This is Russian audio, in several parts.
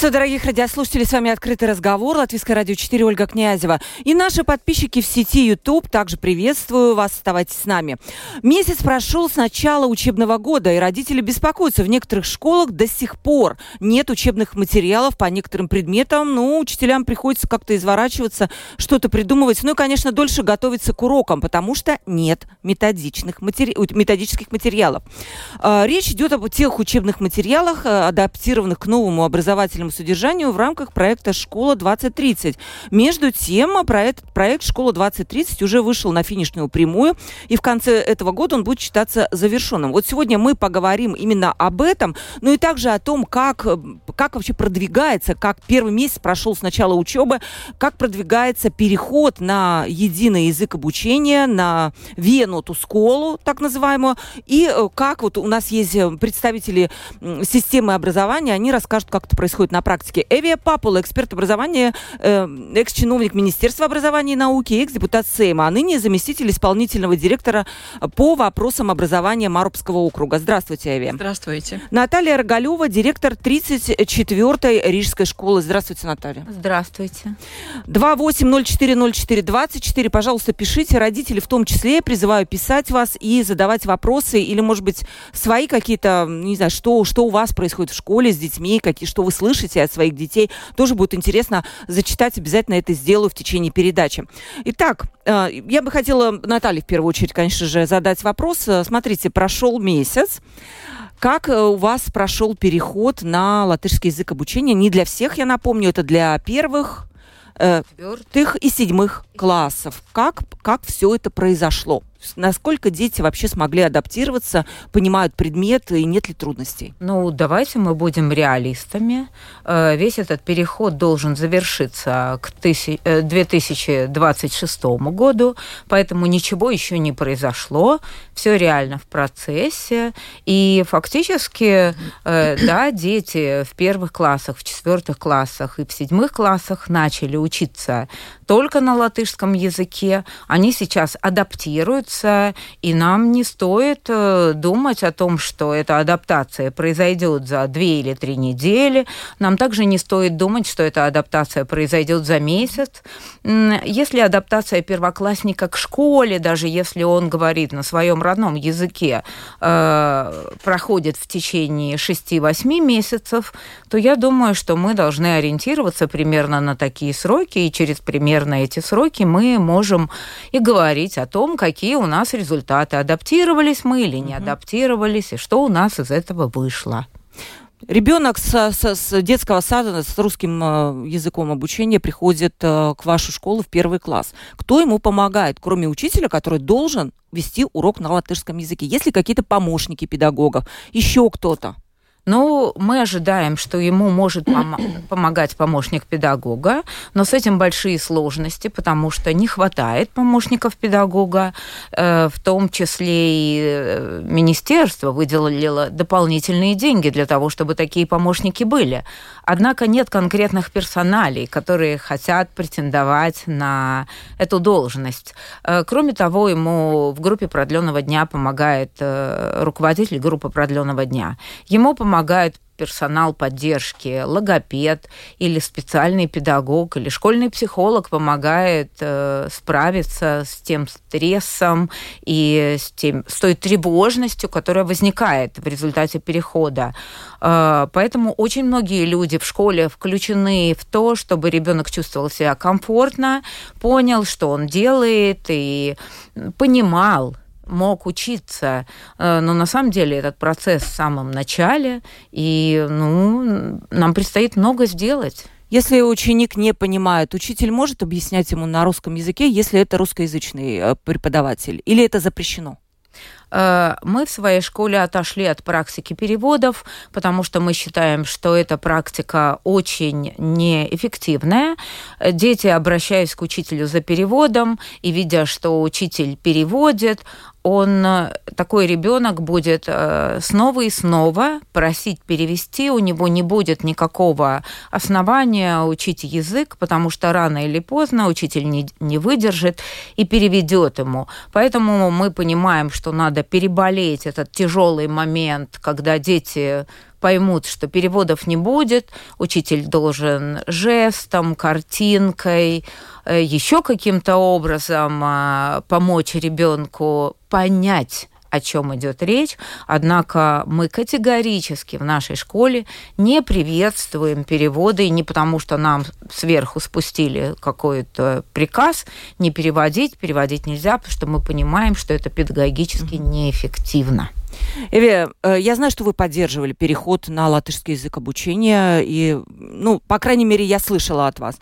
Приветствую, дорогих радиослушателей. С вами «Открытый разговор». Латвийское радио 4, Ольга Князева. И наши подписчики в сети YouTube также приветствую вас. Оставайтесь с нами. Месяц прошел с начала учебного года, и родители беспокоятся. В некоторых школах до сих пор нет учебных материалов по некоторым предметам. Ну, учителям приходится как-то изворачиваться, что-то придумывать. Ну и, конечно, дольше готовиться к урокам, потому что нет методичных матери... методических материалов. А, речь идет об тех учебных материалах, э, адаптированных к новому образованию образовательному содержанию в рамках проекта «Школа-2030». Между тем, проект, проект «Школа-2030» уже вышел на финишную прямую, и в конце этого года он будет считаться завершенным. Вот сегодня мы поговорим именно об этом, ну и также о том, как, как вообще продвигается, как первый месяц прошел с начала учебы, как продвигается переход на единый язык обучения, на Вену, ту школу, так называемую, и э, как вот у нас есть э, представители системы образования, они расскажут, как это происходит происходит на практике. Эвия Папула, эксперт образования, э, экс-чиновник Министерства образования и науки, экс-депутат Сейма, а ныне заместитель исполнительного директора по вопросам образования Марубского округа. Здравствуйте, Эвия. Здравствуйте. Наталья Рогалева, директор 34-й Рижской школы. Здравствуйте, Наталья. Здравствуйте. 28040424, пожалуйста, пишите. Родители в том числе, я призываю писать вас и задавать вопросы или, может быть, свои какие-то, не знаю, что, что у вас происходит в школе с детьми, какие, что вы слышите от своих детей. Тоже будет интересно зачитать. Обязательно это сделаю в течение передачи. Итак, э, я бы хотела Наталье в первую очередь, конечно же, задать вопрос. Э, смотрите, прошел месяц. Как э, у вас прошел переход на латышский язык обучения? Не для всех, я напомню, это для первых, четвертых и седьмых классов. Как, как все это произошло? Насколько дети вообще смогли адаптироваться, понимают предметы и нет ли трудностей? Ну, давайте мы будем реалистами. Э, весь этот переход должен завершиться к 2026 э, году, поэтому ничего еще не произошло, все реально в процессе. И фактически, э, да, дети в первых классах, в четвертых классах и в седьмых классах начали учиться только на латышском языке. Они сейчас адаптируются, и нам не стоит э, думать о том, что эта адаптация произойдет за две или три недели. Нам также не стоит думать, что эта адаптация произойдет за месяц. Если адаптация первоклассника к школе, даже если он говорит на своем родном языке, э, проходит в течение 6-8 месяцев, то я думаю, что мы должны ориентироваться примерно на такие сроки, и через примерно эти сроки, мы можем и говорить о том, какие у нас результаты, адаптировались мы или не адаптировались, и что у нас из этого вышло. Ребенок с, с, с детского сада с русским э, языком обучения приходит э, к вашу школу в первый класс. Кто ему помогает, кроме учителя, который должен вести урок на латышском языке? Есть ли какие-то помощники педагогов, еще кто-то? Ну, мы ожидаем, что ему может пом- помогать помощник педагога, но с этим большие сложности, потому что не хватает помощников педагога, э, в том числе и э, министерство выделило дополнительные деньги для того, чтобы такие помощники были. Однако нет конкретных персоналей, которые хотят претендовать на эту должность. Э, кроме того, ему в группе продленного дня помогает э, руководитель группы продленного дня. Ему помогают персонал поддержки, логопед или специальный педагог или школьный психолог помогает э, справиться с тем стрессом и с, тем, с той тревожностью, которая возникает в результате перехода. Э, поэтому очень многие люди в школе включены в то, чтобы ребенок чувствовал себя комфортно, понял, что он делает и понимал, мог учиться. Э, но на самом деле этот процесс в самом начале, и ну, нам предстоит много сделать. Если ученик не понимает, учитель может объяснять ему на русском языке, если это русскоязычный э, преподаватель, или это запрещено? Э, мы в своей школе отошли от практики переводов, потому что мы считаем, что эта практика очень неэффективная. Дети, обращаясь к учителю за переводом и видя, что учитель переводит, он э, такой ребенок будет э, снова и снова просить перевести, у него не будет никакого основания учить язык, потому что рано или поздно учитель не, не выдержит и переведет ему. Поэтому мы понимаем, что надо переболеть этот тяжелый момент, когда дети поймут, что переводов не будет, учитель должен жестом, картинкой, э, еще каким-то образом а, помочь ребенку понять о чем идет речь, однако мы категорически в нашей школе не приветствуем переводы, и не потому, что нам сверху спустили какой-то приказ не переводить, переводить нельзя, потому что мы понимаем, что это педагогически неэффективно. Эви, э, я знаю, что вы поддерживали переход на латышский язык обучения, и, ну, по крайней мере, я слышала от вас.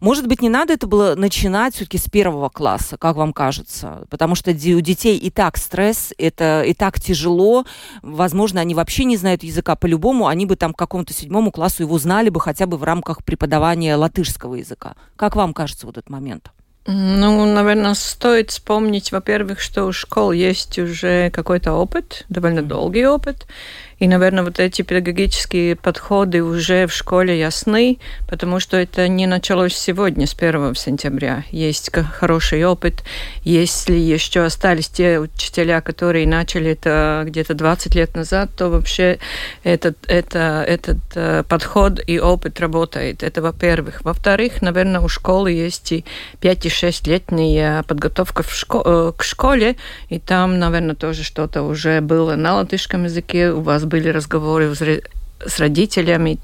Может быть, не надо это было начинать все-таки с первого класса, как вам кажется? Потому что у детей и так стресс, это и так тяжело. Возможно, они вообще не знают языка по-любому, они бы там к какому-то седьмому классу его знали бы хотя бы в рамках преподавания латышского языка. Как вам кажется вот этот момент? Ну, наверное, стоит вспомнить, во-первых, что у школ есть уже какой-то опыт, довольно долгий опыт, и, наверное, вот эти педагогические подходы уже в школе ясны, потому что это не началось сегодня, с 1 сентября. Есть хороший опыт. Если еще остались те учителя, которые начали это где-то 20 лет назад, то вообще этот, это, этот э, подход и опыт работает. Это во-первых. Во-вторых, наверное, у школы есть и 5 и 6-летняя подготовка в шко- э, к школе, и там, наверное, тоже что-то уже было на латышском языке. У вас были разговоры с родителями,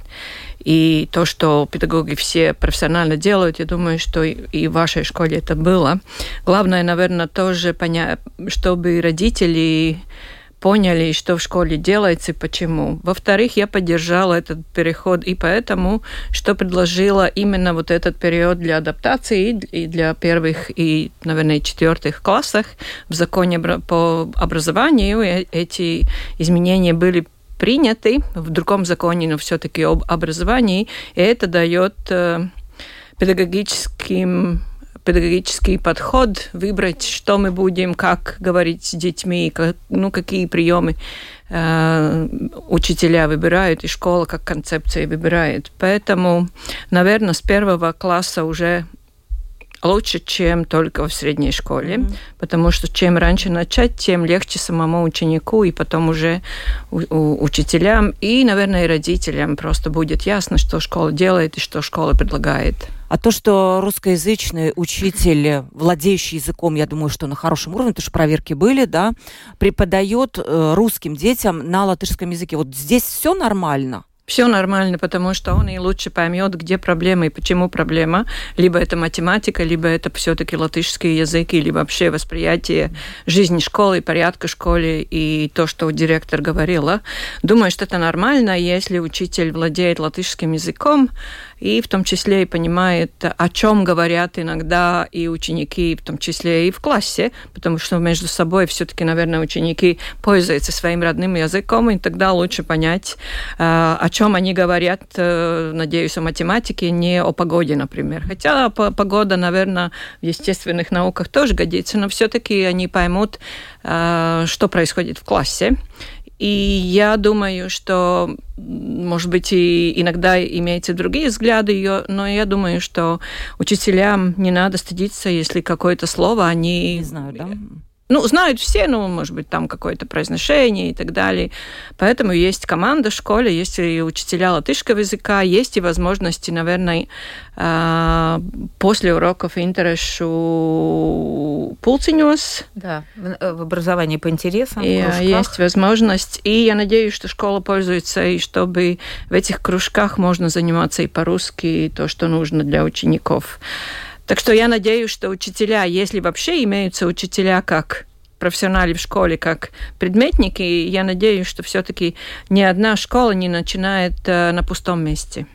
и то, что педагоги все профессионально делают, я думаю, что и в вашей школе это было. Главное, наверное, тоже понять, чтобы родители поняли, что в школе делается и почему. Во-вторых, я поддержала этот переход и поэтому, что предложила именно вот этот период для адаптации и для первых и, наверное, четвертых классах в законе по образованию. Эти изменения были приняты в другом законе, но все-таки об образовании, и это дает э, педагогическим педагогический подход, выбрать, что мы будем, как говорить с детьми, как, ну, какие приемы э, учителя выбирают, и школа как концепция выбирает. Поэтому, наверное, с первого класса уже лучше, чем только в средней школе, mm-hmm. потому что чем раньше начать, тем легче самому ученику и потом уже у, у, учителям и, наверное, и родителям просто будет ясно, что школа делает и что школа предлагает. А то, что русскоязычный учитель, владеющий языком, я думаю, что на хорошем уровне, потому что проверки были, да, преподает э, русским детям на латышском языке. Вот здесь все нормально все нормально, потому что он и лучше поймет, где проблема и почему проблема. Либо это математика, либо это все-таки латышский язык, или вообще восприятие жизни школы, порядка школы и то, что директор говорила. Думаю, что это нормально, если учитель владеет латышским языком, и в том числе и понимает, о чем говорят иногда и ученики, в том числе и в классе, потому что между собой все-таки, наверное, ученики пользуются своим родным языком, и тогда лучше понять, э, о чем они говорят, э, надеюсь, о математике, не о погоде, например. Хотя погода, наверное, в естественных науках тоже годится, но все-таки они поймут, э, что происходит в классе. И я думаю, что, может быть, и иногда имеются другие взгляды, но я думаю, что учителям не надо стыдиться, если какое-то слово они... Не знаю, да? Ну, знают все, ну, может быть, там какое-то произношение и так далее. Поэтому есть команда в школе, есть и учителя латышского языка, есть и возможности, наверное, а, после уроков интересу пулциņos. Да, э, в образовании по интересам. И, а, есть возможность. И я надеюсь, что школа пользуется, и чтобы в этих кружках можно заниматься и по-русски, и то, что нужно для учеников. Так что я надеюсь, что учителя, если вообще имеются учителя как профессионалы в школе как предметники, я надеюсь, что все-таки ни одна школа не начинает э, на пустом месте.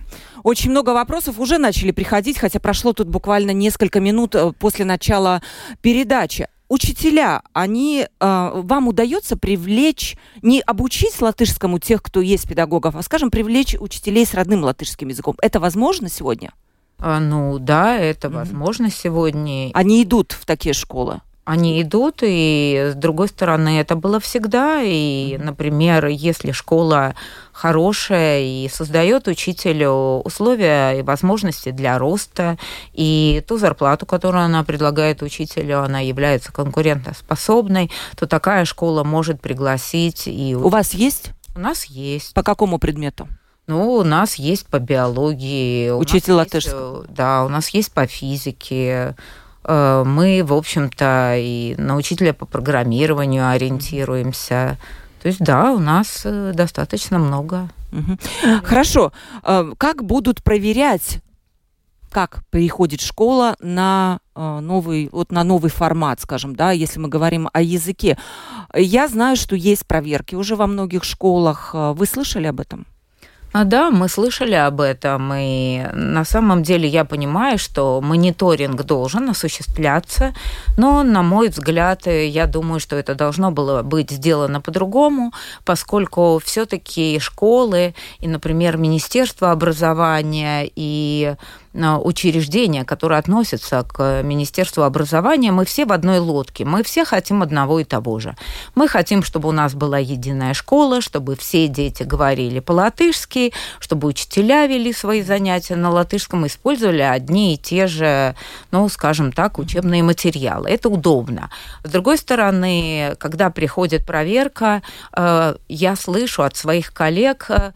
Очень много вопросов уже начали приходить, хотя прошло тут буквально несколько минут э, после начала передачи учителя, они, э, вам удается привлечь, не обучить латышскому тех, кто есть педагогов, а, скажем, привлечь учителей с родным латышским языком. Это возможно сегодня? А, ну да, это mm-hmm. возможно сегодня. Они идут в такие школы? они идут, и с другой стороны, это было всегда. И, например, если школа хорошая и создает учителю условия и возможности для роста, и ту зарплату, которую она предлагает учителю, она является конкурентоспособной, то такая школа может пригласить и... У вас есть? У нас есть. По какому предмету? Ну, у нас есть по биологии. Учитель латышского. Да, у нас есть по физике. Э, мы, в общем-то, и на учителя по программированию ориентируемся. То есть, да, у нас э, достаточно много. Хорошо. Э, как будут проверять, как переходит школа на новый, вот на новый формат, скажем, да, если мы говорим о языке? Я знаю, что есть проверки уже во многих школах. Вы слышали об этом? А да, мы слышали об этом, и на самом деле я понимаю, что мониторинг должен осуществляться, но, на мой взгляд, я думаю, что это должно было быть сделано по-другому, поскольку все-таки школы и, например, Министерство образования и учреждения, которые относятся к Министерству образования, мы все в одной лодке. Мы все хотим одного и того же. Мы хотим, чтобы у нас была единая школа, чтобы все дети говорили по-латышски, чтобы учителя вели свои занятия на латышском, использовали одни и те же, ну, скажем так, учебные материалы. Это удобно. С другой стороны, когда приходит проверка, э, я слышу от своих коллег э,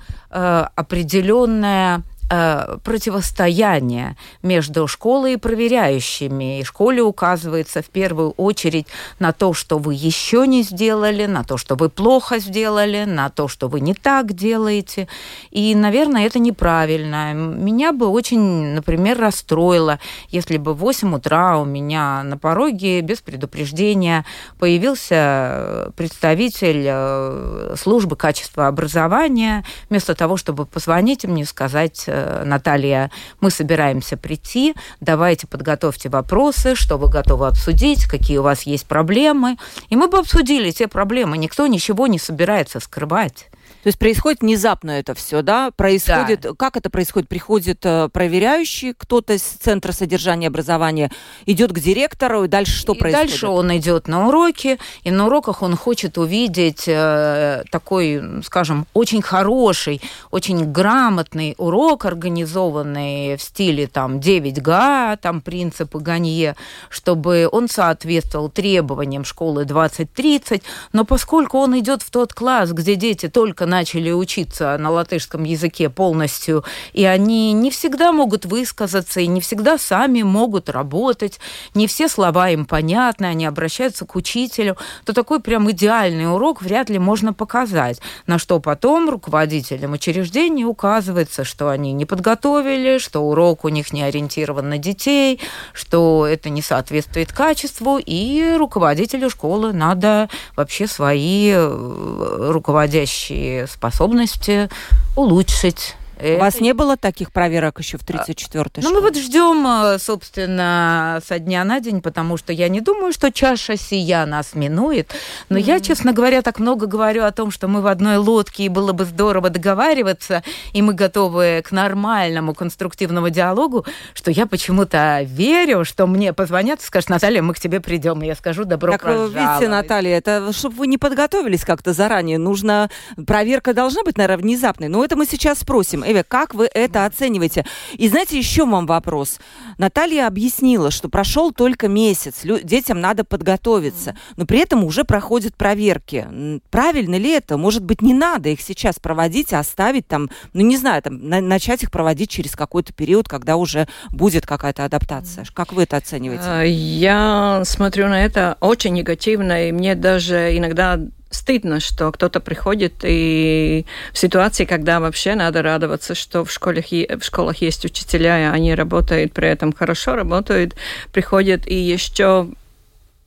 определенное Э, противостояние между школой и проверяющими. И школе указывается в первую очередь на то, что вы еще не сделали, на то, что вы плохо сделали, на то, что вы не так делаете. И, наверное, это неправильно. Меня бы очень, например, расстроило, если бы в 8 утра у меня на пороге без предупреждения появился представитель э, службы качества образования, вместо того, чтобы позвонить мне и сказать Э, Наталья, мы собираемся прийти, давайте подготовьте вопросы, что вы готовы обсудить, какие у вас есть проблемы. И мы бы обсудили те проблемы. Никто ничего не собирается скрывать. То есть происходит внезапно это все, да? Происходит, да. как это происходит? Приходит э, проверяющий, кто-то из центра содержания образования идет к директору, и дальше что и происходит? Дальше он идет на уроки, и на уроках он хочет увидеть э, такой, скажем, очень хороший, очень грамотный урок, организованный в стиле там 9га, там принципы Ганье, чтобы он соответствовал требованиям школы 2030, но поскольку он идет в тот класс, где дети только на начали учиться на латышском языке полностью, и они не всегда могут высказаться, и не всегда сами могут работать, не все слова им понятны, они обращаются к учителю, то такой прям идеальный урок вряд ли можно показать, на что потом руководителям учреждений указывается, что они не подготовили, что урок у них не ориентирован на детей, что это не соответствует качеству, и руководителю школы надо вообще свои э, руководящие способности улучшить у вас не было таких проверок еще в 34-й Ну, мы вот ждем, э, собственно, со дня на день, потому что я не думаю, что чаша сия нас минует. Но mm-hmm. я, честно говоря, так много говорю о том, что мы в одной лодке, и было бы здорово договариваться, и мы готовы к нормальному конструктивному диалогу, что я почему-то верю, что мне позвонят и скажут, Наталья, мы к тебе придем, и я скажу, добро так, пожаловать. видите, Наталья, это чтобы вы не подготовились как-то заранее, нужно, проверка должна быть, наверное, внезапной, но это мы сейчас спросим. Эве, как вы это оцениваете? И знаете, еще вам вопрос. Наталья объяснила, что прошел только месяц, детям надо подготовиться, но при этом уже проходят проверки. Правильно ли это? Может быть, не надо их сейчас проводить, а оставить там, ну не знаю, там, на начать их проводить через какой-то период, когда уже будет какая-то адаптация. Как вы это оцениваете? А, я смотрю на это очень негативно, и мне даже иногда стыдно, что кто-то приходит и в ситуации, когда вообще надо радоваться, что в школах, в школах есть учителя, и они работают при этом хорошо, работают, приходят и еще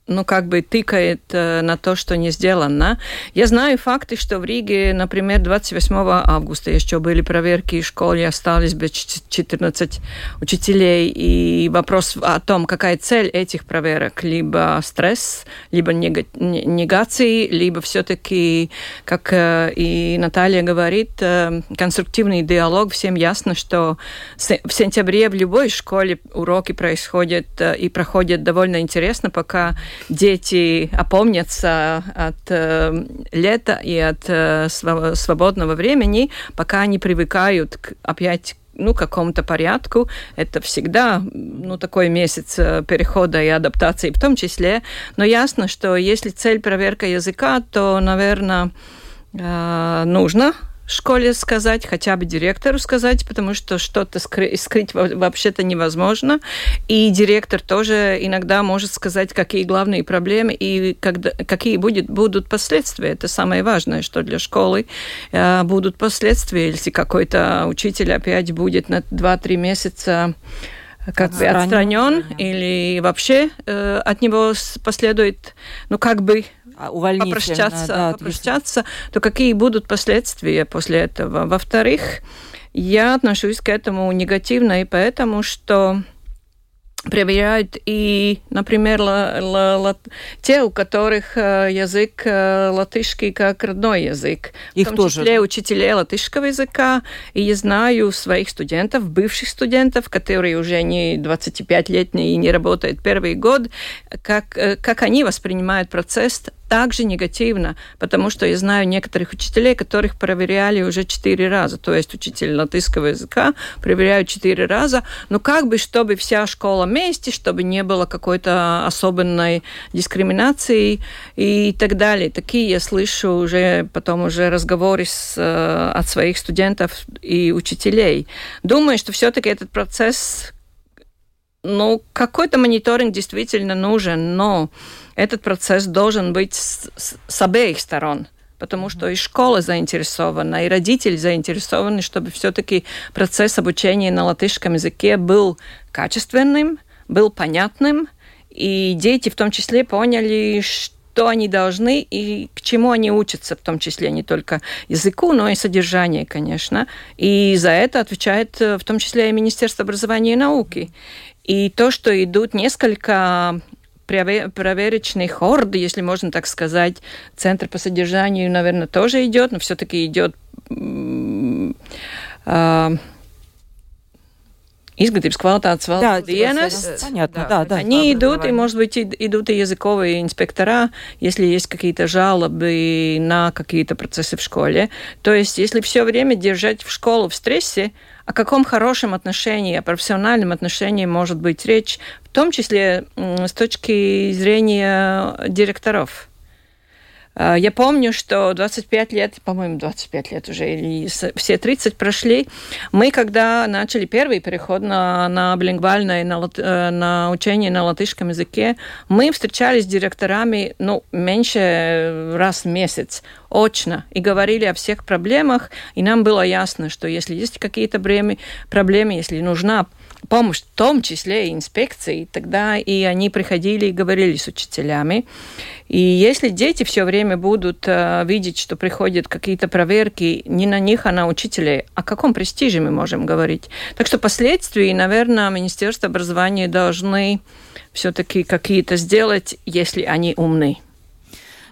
ну, как бы тыкает э, на то, что не сделано. Я знаю факты, что в Риге, например, 28 августа еще были проверки, в школе остались бы 14 учителей, и вопрос о том, какая цель этих проверок, либо стресс, либо негации, либо все-таки, как э, и Наталья говорит, э, конструктивный диалог. Всем ясно, что в сентябре в любой школе уроки происходят и проходят довольно интересно, пока дети опомнятся от э, лета и от э, свободного времени, пока они привыкают к, опять ну, какому-то порядку. Это всегда, ну, такой месяц э, перехода и адаптации в том числе. Но ясно, что если цель проверка языка, то, наверное, э, нужно школе сказать, хотя бы директору сказать, потому что что-то скры- скрыть вообще-то невозможно. И директор тоже иногда может сказать, какие главные проблемы и когда, какие будет, будут последствия. Это самое важное, что для школы э, будут последствия, если какой-то учитель опять будет на 2-3 месяца как бы отстранен или вообще э, от него последует, ну как бы а, попрощаться, да, попрощаться, то какие будут последствия после этого? Во-вторых, я отношусь к этому негативно и поэтому, что проверяют и, например, ла, ла, ла, те, у которых э, язык э, латышский как родной язык. Их в том тоже. числе учителей латышского языка. И я знаю своих студентов, бывших студентов, которые уже не 25-летние и не работают первый год, как, э, как они воспринимают процесс также негативно, потому что я знаю некоторых учителей, которых проверяли уже четыре раза. То есть учитель латышского языка проверяют четыре раза. Но как бы, чтобы вся школа вместе, чтобы не было какой-то особенной дискриминации и так далее. Такие я слышу уже потом уже разговоры с, э, от своих студентов и учителей. Думаю, что все-таки этот процесс ну, какой-то мониторинг действительно нужен, но этот процесс должен быть с, с, с обеих сторон потому что и школа заинтересована, и родители заинтересованы, чтобы все-таки процесс обучения на латышском языке был качественным, был понятным, и дети в том числе поняли, что они должны и к чему они учатся, в том числе не только языку, но и содержанию, конечно. И за это отвечает э, в том числе и Министерство образования и науки. И то, что идут несколько проверочный хорд, если можно так сказать. Центр по содержанию, наверное, тоже идет, но все-таки идет э, изглотības kvalitātes valsts да, dienas. Понятно, да, да. Они да, идут, и, может быть, идут и языковые инспектора, если есть какие-то жалобы на какие-то процессы в школе. То есть, если все время держать в школу в стрессе, о каком хорошем отношении, о профессиональном отношении может быть речь, в том числе с точки зрения директоров. А, я помню, что 25 лет, по-моему, 25 лет уже, или все 30 прошли, мы, когда начали первый переход на, на билингвальное, на, э, на учение на латышском языке, мы встречались с директорами, ну, меньше раз в месяц, очно, и говорили о всех проблемах, и нам было ясно, что если есть какие-то проблемы, если нужна помощь, в том числе и инспекции, тогда и они приходили и говорили с учителями. И если дети все время будут э, видеть, что приходят какие-то проверки не на них, а на учителей, о каком престиже мы можем говорить? Так что последствия, наверное, Министерство образования должны все-таки какие-то сделать, если они умны.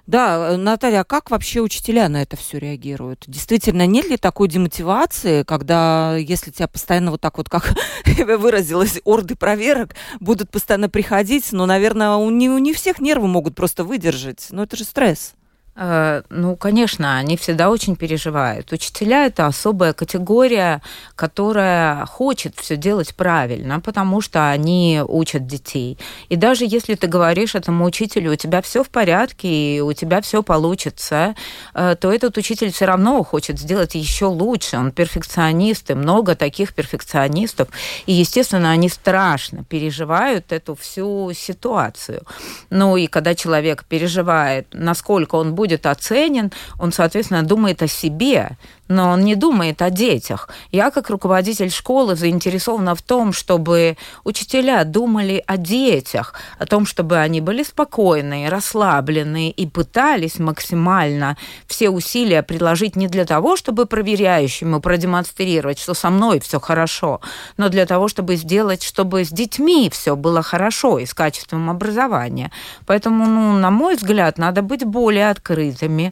Да, э, Наталья, а как вообще учителя на это все реагируют? Действительно, нет ли такой демотивации, когда, если тебя постоянно вот так вот, как выразилась, орды проверок будут постоянно приходить, но, наверное, у не, у не всех нервы могут просто выдержать. Но это же стресс. Э, ну, конечно, они всегда очень переживают. Учителя это особая категория, которая хочет все делать правильно, потому что они учат детей. И даже если ты говоришь этому учителю, у тебя все в порядке, и у тебя все получится, э, то этот учитель все равно хочет сделать еще лучше. Он перфекционист, и много таких перфекционистов. И, естественно, они страшно переживают эту всю ситуацию. Ну и когда человек переживает, насколько он будет будет оценен, он, соответственно, думает о себе, но он не думает о детях. Я, как руководитель школы, заинтересована в том, чтобы учителя думали о детях, о том, чтобы они были спокойны, расслаблены и пытались максимально все усилия приложить не для того, чтобы проверяющему продемонстрировать, что со мной все хорошо, но для того, чтобы сделать, чтобы с детьми все было хорошо и с качеством образования. Поэтому, ну, на мой взгляд, надо быть более открытыми.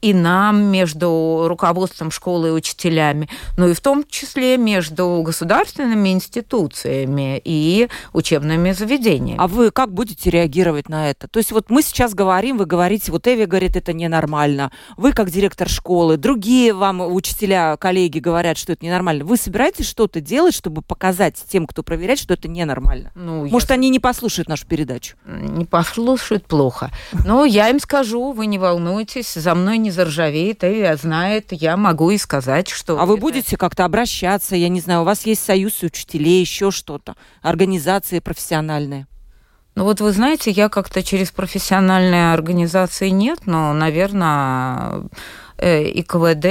И нам, между руководством школы и учителями, но и в том числе между государственными институциями и учебными заведениями. А вы как будете реагировать на это? То есть вот мы сейчас говорим, вы говорите, вот Эви говорит, это ненормально. Вы как директор школы, другие вам учителя, коллеги говорят, что это ненормально. Вы собираетесь что-то делать, чтобы показать тем, кто проверяет, что это ненормально? Ну, Может, я... они не послушают нашу передачу? Не послушают плохо. Но я им скажу, вы не волнуйтесь, за мной не не заржавеет и знает, я могу и сказать, что... А вы будете как-то обращаться, я не знаю, у вас есть союз учителей, еще что-то, организации профессиональные? Ну вот вы знаете, я как-то через профессиональные организации нет, но, наверное, э, и КВД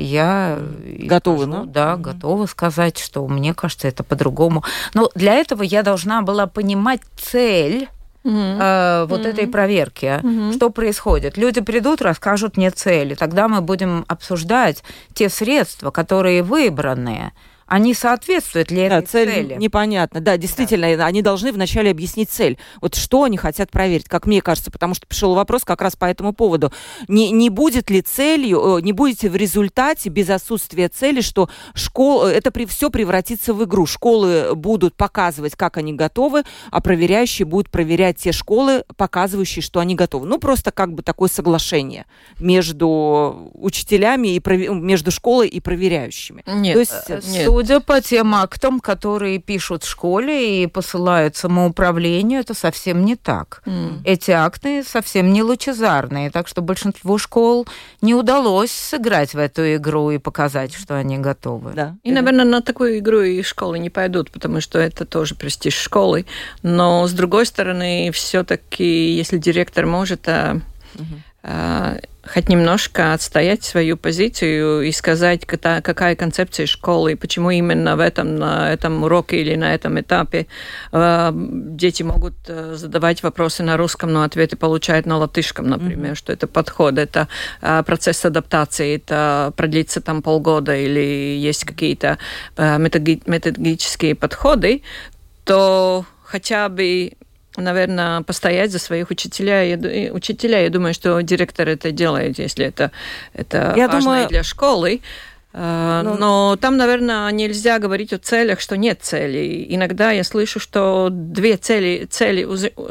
я готова, скажу, да, да угу. готова сказать, что мне кажется это по-другому. Но для этого я должна была понимать цель. Э, вот этой проверки. Угу. Что происходит? Люди придут, расскажут мне цели. Тогда мы будем обсуждать те средства, которые выбраны они соответствуют ли да, этой цель цели? Непонятно. Да, действительно, да. они должны вначале объяснить цель. Вот что они хотят проверить, как мне кажется, потому что пришел вопрос как раз по этому поводу. Не, не будет ли целью, не будете в результате без отсутствия цели, что школа, это при, все превратится в игру. Школы будут показывать, как они готовы, а проверяющие будут проверять те школы, показывающие, что они готовы. Ну, просто как бы такое соглашение между учителями и между школой и проверяющими. Нет, То есть, э, нет Судя по тем актам, которые пишут в школе и посылают самоуправлению, это совсем не так. Mm. Эти акты совсем не лучезарные, так что большинству школ не удалось сыграть в эту игру и показать, что они готовы. Да. И, наверное, на такую игру и школы не пойдут, потому что это тоже престиж школы. Но, с другой стороны, все-таки, если директор может... Mm -hmm хоть немножко отстоять свою позицию и сказать, какая концепция школы, и почему именно в этом, на этом уроке или на этом этапе э, дети могут э, задавать вопросы на русском, но ответы получают на латышском, например, mm-hmm. что это подход, это э, процесс адаптации, это продлится там полгода или есть какие-то методические подходы, то хотя бы наверное, постоять за своих учителей. учителя. Я думаю, что директор это делает, если это, это Я важно думаю... для школы. Э, ну, Но там, наверное, нельзя говорить о целях, что нет целей. Иногда я слышу, что две цели, цели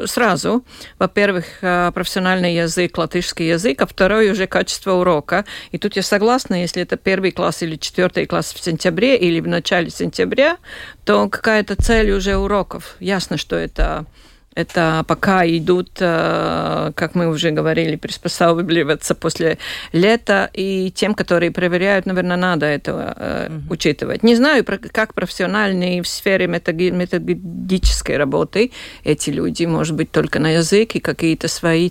сразу. Во-первых, э, профессиональный язык, латышский язык, а второй уже качество урока. И тут я согласна, если это первый класс или четвертый класс в сентябре или в начале сентября, то какая-то цель уже уроков. Ясно, что это это пока идут, э, как мы уже говорили, приспосабливаться после лета, и тем, которые проверяют, наверное, надо это mm-hmm. учитывать. Не знаю, как профессиональные в сфере методической работы эти люди, может быть, только на язык и какие-то свои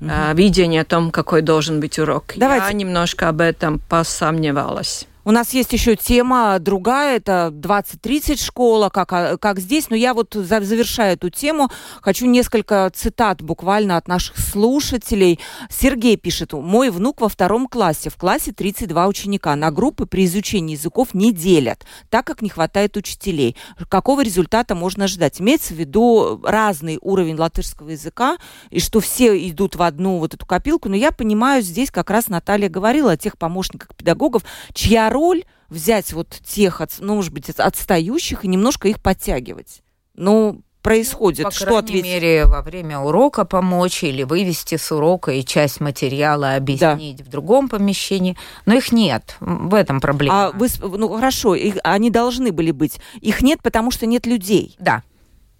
mm-hmm. видения о том, какой должен быть урок. Давайте. Я немножко об этом посомневалась. У нас есть еще тема другая, это 20-30 школа, как, а, как здесь. Но я вот завершаю эту тему. Хочу несколько цитат буквально от наших слушателей. Сергей пишет, мой внук во втором классе. В классе 32 ученика. На группы при изучении языков не делят, так как не хватает учителей. Какого результата можно ждать? Имеется в виду разный уровень латышского языка, и что все идут в одну вот эту копилку. Но я понимаю, здесь как раз Наталья говорила о тех помощниках педагогов, чья роль взять вот тех, ну, может быть, отстающих и немножко их подтягивать. Ну, происходит? По что крайней ответить? мере, во время урока помочь или вывести с урока и часть материала объяснить да. в другом помещении. Но их нет. В этом проблема. А вы, ну хорошо, их, они должны были быть. Их нет, потому что нет людей. Да.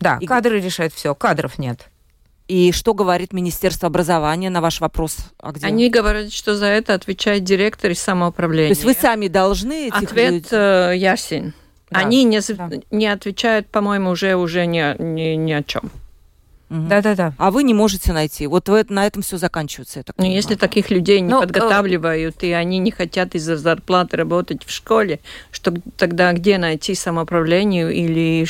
Да, и... кадры решают все, кадров нет. И что говорит Министерство образования на ваш вопрос? А где? Они говорят, что за это отвечает директор из самоуправления. То есть вы сами должны этих Ответ людей... Э, ясен. Да, Они не, да. не отвечают, по-моему, уже, уже ни, ни, ни о чем. Да-да-да. А вы не можете найти. Вот вы, на этом все заканчивается. Ну, если таких людей не Ну, э, подготавливают, и они не хотят из-за зарплаты работать в школе, что тогда где найти самоуправлению или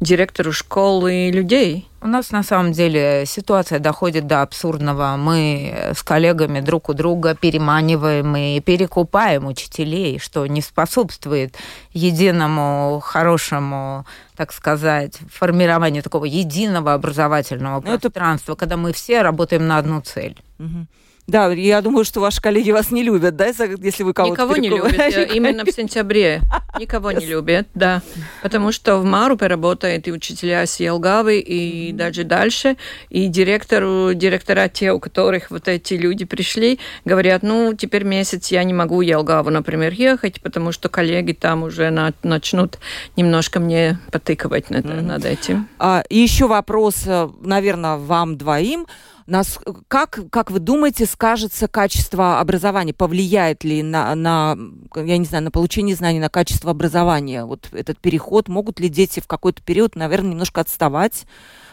директору школы людей? У нас на самом деле ситуация доходит до абсурдного. Мы с коллегами друг у друга переманиваем и перекупаем учителей, что не способствует единому хорошему, так сказать, формированию такого единого образовательного Ну, это- пространства, когда мы все работаем на одну цель. Мгм. Да, я думаю, что ваши коллеги вас не любят, да, если вы кого-то Никого не любят. э, Именно в сентябре. Никого не любят, да. Потому что в Марупе работают и учителя с Елгавы, и даже дальше. И директору, директора те, у которых вот эти люди пришли, говорят, ну, теперь месяц я не могу Елгаву, например, ехать, потому что коллеги там уже на- начнут немножко мне потыковать над, над этим. А, и еще вопрос, наверное, вам двоим. Нас, как, как вы думаете, скажется качество образования? Повлияет ли на, на, я не знаю, на получение знаний, на качество образования? Вот этот переход, могут ли дети в какой-то период, наверное, немножко отставать,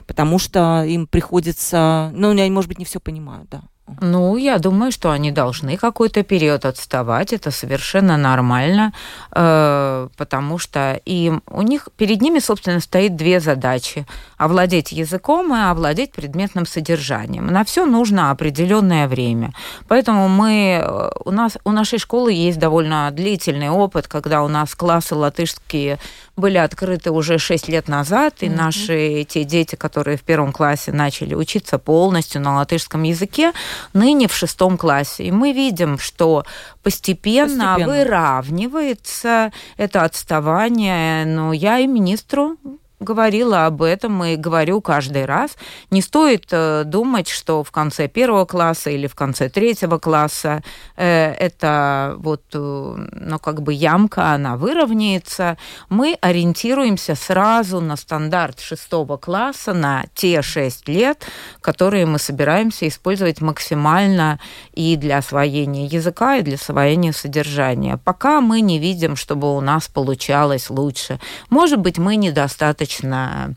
потому что им приходится, ну, они, может быть, не все понимают, да. Ну, я думаю, что они должны какой-то период отставать. Это совершенно нормально, э, потому что им, у них перед ними, собственно, стоит две задачи: овладеть языком и овладеть предметным содержанием. На все нужно определенное время. Поэтому мы э, у нас у нашей школы есть довольно длительный опыт, когда у нас классы латышские были открыты уже 6 лет назад, и наши те дети, которые в первом классе начали учиться полностью на латышском языке, ныне в шестом классе. И мы видим, что постепенно, Постепенно. выравнивается это отставание. Но я и министру говорила об этом и говорю каждый раз. Не стоит э, думать, что в конце первого класса или в конце третьего класса э, это вот, э, ну, как бы ямка, она выровняется. Мы ориентируемся сразу на стандарт шестого класса, на те шесть лет, которые мы собираемся использовать максимально и для освоения языка, и для освоения содержания. Пока мы не видим, чтобы у нас получалось лучше. Может быть, мы недостаточно а,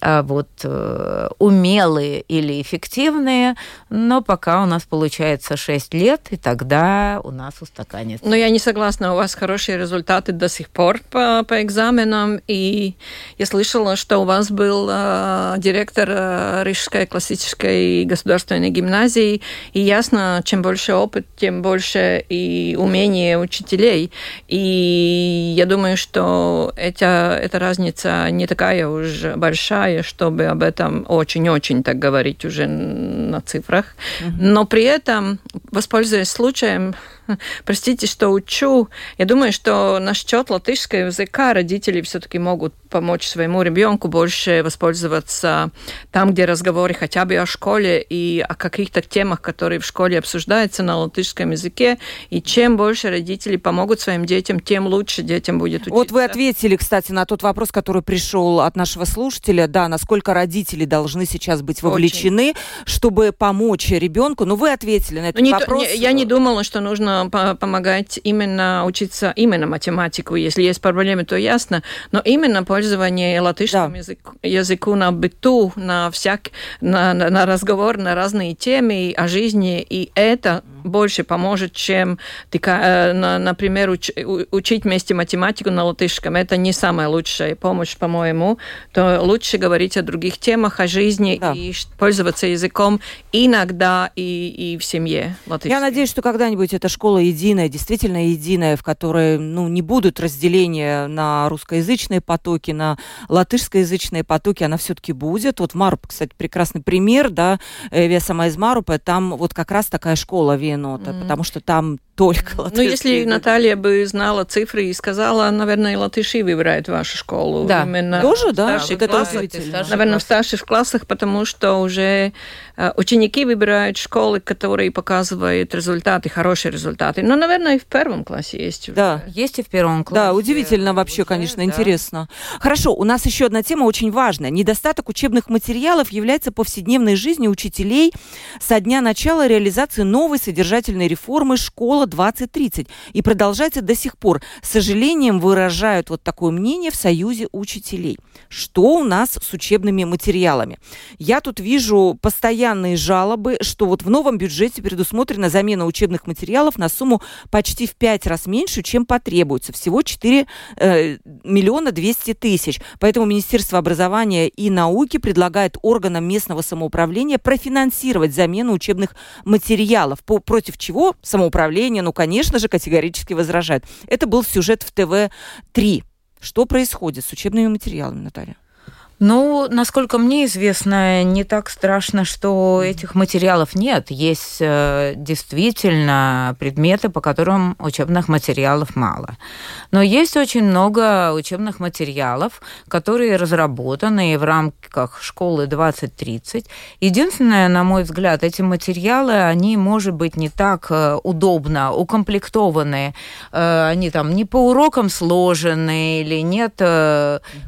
вот э, умелые или эффективные, но пока у нас получается 6 лет, и тогда у нас устаканится. Но я не согласна, у вас хорошие результаты до сих пор по, по экзаменам, и я слышала, что у вас был э, директор э, Рижской классической государственной гимназии, и ясно, чем больше опыт, тем больше и умение учителей. И я думаю, что эта, эта разница не такая уж большая, чтобы об этом очень-очень так говорить уже на цифрах. Но при этом, воспользуясь случаем, простите, что учу, я думаю, что насчет латышского языка родители все-таки могут помочь своему ребенку больше воспользоваться там, где разговоры хотя бы о школе и о каких-то темах, которые в школе обсуждаются на латышском языке. И чем больше родители помогут своим детям, тем лучше детям будет учиться. Вот вы ответили, кстати, на тот вопрос, который пришел от нашего слушателя, да, насколько родители должны сейчас быть вовлечены, чтобы помочь ребенку. Ну, вы ответили на этот Ну, не то- вопрос. не- я не думала, что нужно по- помогать именно учиться именно математику. Если есть проблемы, то ясно. Но именно пользование латышским Да. язык- языку на быту, на всяк, на, на, на разговор на разные темы о жизни, и это больше поможет, чем, э, на- например, учить вместе математику на латышском. Это не самая лучшая помощь, по-моему. То лучше говорить о других темах, о жизни Да. и пользоваться языком иногда и, и в семье латышском. Я надеюсь, что когда-нибудь эта школа единая, действительно единая, в которой ну, не будут разделения на русскоязычные потоки, на латышскоязычные потоки, она все-таки будет. Вот Маруп, кстати, прекрасный пример, да, э, я сама из Марупа, там вот как раз такая школа Венота, потому что там только Ну, латышский если язык. Наталья бы знала цифры и сказала, наверное, и латыши выбирают вашу школу. Да. Именно Тоже, да? старших это классах. удивительно. Наверное, в старших классах, потому что уже э, ученики выбирают школы, которые показывают результаты, хорошие результаты. Но, наверное, и в первом классе есть уже. Да. Есть и в первом классе. Да, удивительно вообще, уже, конечно, да. интересно. Хорошо, у нас еще одна тема очень важная. Недостаток учебных материалов является повседневной жизнью учителей со дня начала реализации новой содержательной реформы «Школа 2030 и продолжается до сих пор. С сожалением выражают вот такое мнение в Союзе учителей. Что у нас с учебными материалами? Я тут вижу постоянные жалобы, что вот в новом бюджете предусмотрена замена учебных материалов на сумму почти в пять раз меньше, чем потребуется. Всего 4 э, миллиона 200 тысяч. Поэтому Министерство образования и науки предлагает органам местного самоуправления профинансировать замену учебных материалов. По, против чего самоуправление, ну, конечно же, категорически возражает. Это был сюжет в ТВ-3. Что происходит с учебными материалами, Наталья? Ну, насколько мне известно, не так страшно, что этих материалов нет. Есть э, действительно предметы, по которым учебных материалов мало. Но есть очень много учебных материалов, которые разработаны в рамках школы 2030. Единственное, на мой взгляд, эти материалы, они, может быть, не так э, удобно укомплектованы, э, они там не по урокам сложены или нет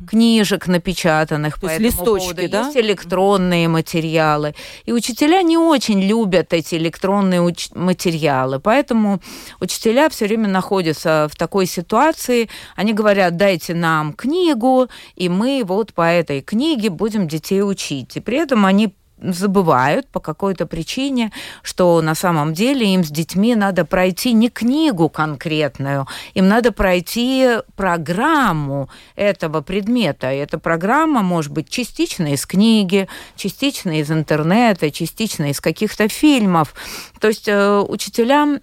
книжек напечатанных, написанных То по этому листочки, поводу. Да? Есть электронные материалы. И учителя не очень любят эти электронные уч- материалы. Поэтому учителя все время находятся в такой ситуации. Они говорят, дайте нам книгу, и мы вот по этой книге будем детей учить. И при этом они забывают по какой-то причине, что на самом деле им с детьми надо пройти не книгу конкретную, им надо пройти программу этого предмета. И эта программа может быть частично из книги, частично из интернета, частично из каких-то фильмов. То есть э, учителям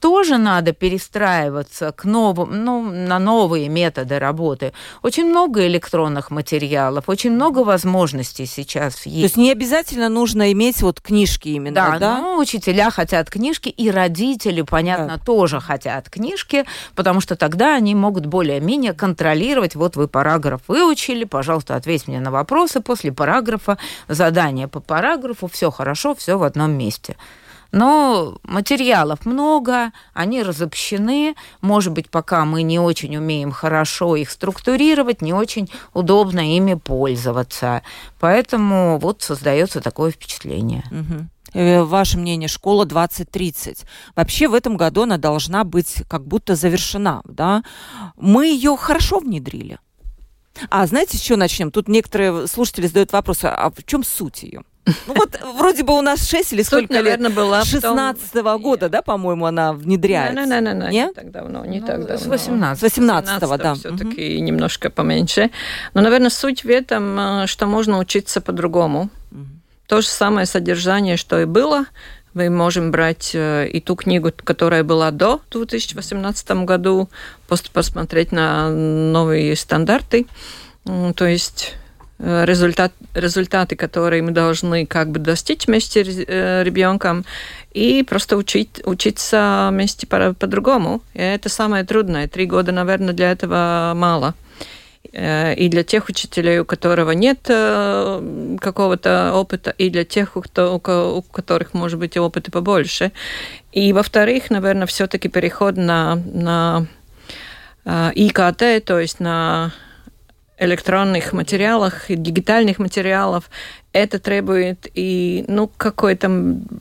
тоже надо перестраиваться к новым, ну, на новые методы работы. Очень много электронных материалов, очень много возможностей сейчас есть. То есть не обязательно обязательно нужно иметь вот книжки именно, да? Да, ну, учителя хотят книжки, и родители, понятно, да. тоже хотят книжки, потому что тогда они могут более-менее контролировать, вот вы параграф выучили, пожалуйста, ответь мне на вопросы после параграфа, задание по параграфу, все хорошо, все в одном месте. Но материалов много, они разобщены. Может быть, пока мы не очень умеем хорошо их структурировать, не очень удобно ими пользоваться. Поэтому вот создается такое впечатление. Угу. Ваше мнение, школа 2030. Вообще в этом году она должна быть как будто завершена, да? Мы ее хорошо внедрили. А знаете, с чего начнем? Тут некоторые слушатели задают вопрос, а в чем суть ее? Ну вот вроде бы у нас 6 или сколько наверное, лет? была 16 -го года, да, по-моему, она внедряется? Не, не, не, не, не так давно, не ну, так давно. С 18 С 18 -го, да. Все-таки угу. немножко поменьше. Но, наверное, суть в этом, э, что можно учиться по-другому. Угу. То же самое содержание, что и было, мы можем брать э, и ту книгу, которая была до 2018 году, просто посмотреть на новые стандарты. То есть результат, результаты, которые мы должны как бы достичь вместе с э, ребенком, и просто учить, учиться вместе по- по-другому. И это самое трудное. Три года, наверное, для этого мало. Э, и для тех учителей, у которого нет какого-то опыта, и для тех, у, кто, у которых, может быть, опыта побольше. И, во-вторых, наверное, все-таки переход на, на ИКТ, то есть на электронных материалах, и дигитальных материалов, это требует и ну, какое-то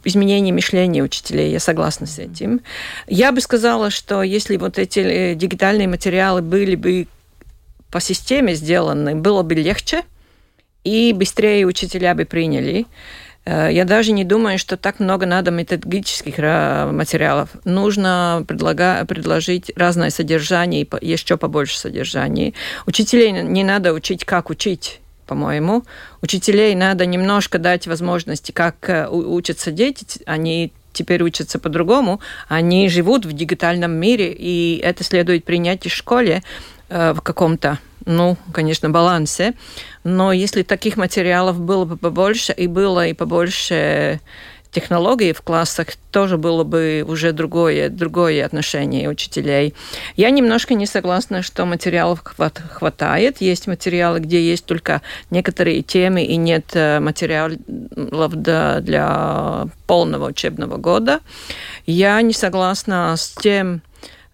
изменение мышления учителей, я согласна с этим. Я бы сказала, что если вот эти э, дигитальные материалы были бы по системе сделаны, было бы легче, и быстрее учителя бы приняли. Э, я даже не думаю, что так много надо методологических материалов. Нужно предлага, предложить разное содержание еще побольше содержания. Учителей не надо учить, как учить по-моему. Учителей надо немножко дать возможности, как э, учатся дети. Они теперь учатся по-другому. Они живут в дигитальном мире, и это следует принять и в школе в каком-то ну, конечно, балансе. Но если таких материалов было бы побольше и было и побольше технологий в классах, тоже было бы уже другое, другое отношение учителей. Я немножко не согласна, что материалов хват, хватает. Есть материалы, где есть только некоторые темы и нет э, материалов для, для полного учебного года. Я не согласна с тем